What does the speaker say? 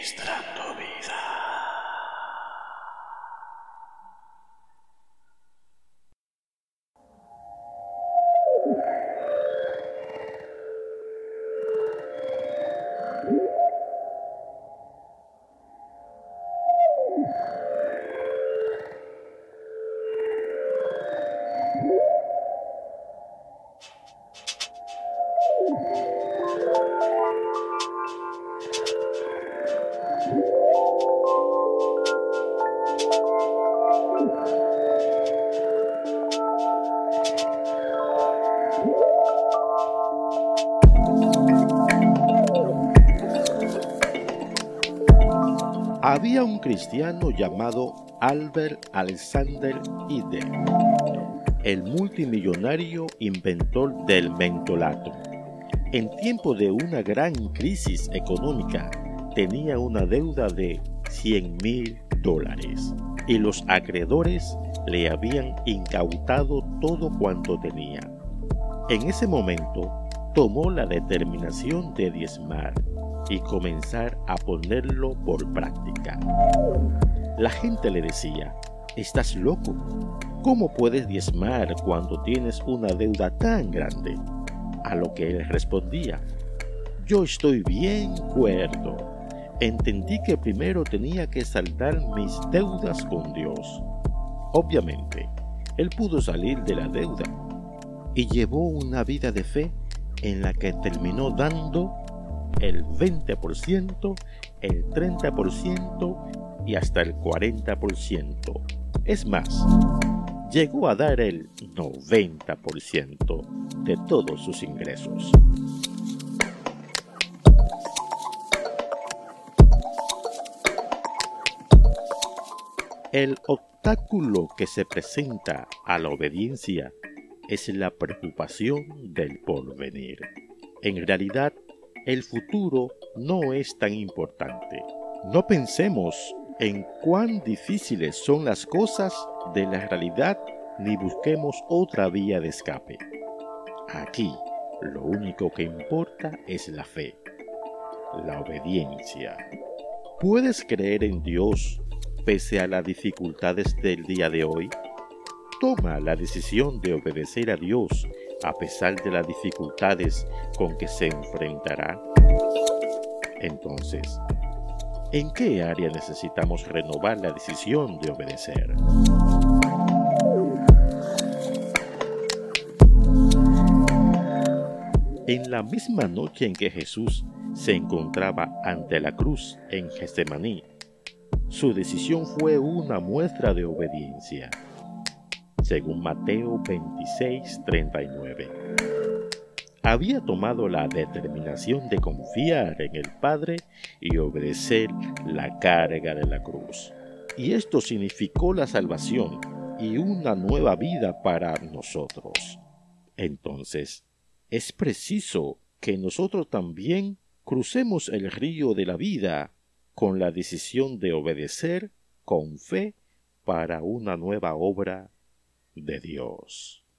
Ministrando vida. Había un cristiano llamado Albert Alexander Ide, el multimillonario inventor del mentolato. En tiempo de una gran crisis económica, tenía una deuda de 100 mil dólares y los acreedores le habían incautado todo cuanto tenía. En ese momento, tomó la determinación de diezmar y comenzar a ponerlo por práctica. La gente le decía, estás loco, ¿cómo puedes diezmar cuando tienes una deuda tan grande? A lo que él respondía, yo estoy bien cuerdo. Entendí que primero tenía que saldar mis deudas con Dios. Obviamente, él pudo salir de la deuda y llevó una vida de fe en la que terminó dando el 20%, el 30% y hasta el 40%. Es más, llegó a dar el 90% de todos sus ingresos. El obstáculo que se presenta a la obediencia es la preocupación del porvenir. En realidad, el futuro no es tan importante. No pensemos en cuán difíciles son las cosas de la realidad ni busquemos otra vía de escape. Aquí lo único que importa es la fe, la obediencia. ¿Puedes creer en Dios pese a las dificultades del día de hoy? Toma la decisión de obedecer a Dios a pesar de las dificultades con que se enfrentará? Entonces, ¿en qué área necesitamos renovar la decisión de obedecer? En la misma noche en que Jesús se encontraba ante la cruz en Getsemaní, su decisión fue una muestra de obediencia según Mateo 26, 39. Había tomado la determinación de confiar en el Padre y obedecer la carga de la cruz. Y esto significó la salvación y una nueva vida para nosotros. Entonces, es preciso que nosotros también crucemos el río de la vida con la decisión de obedecer con fe para una nueva obra de Dios.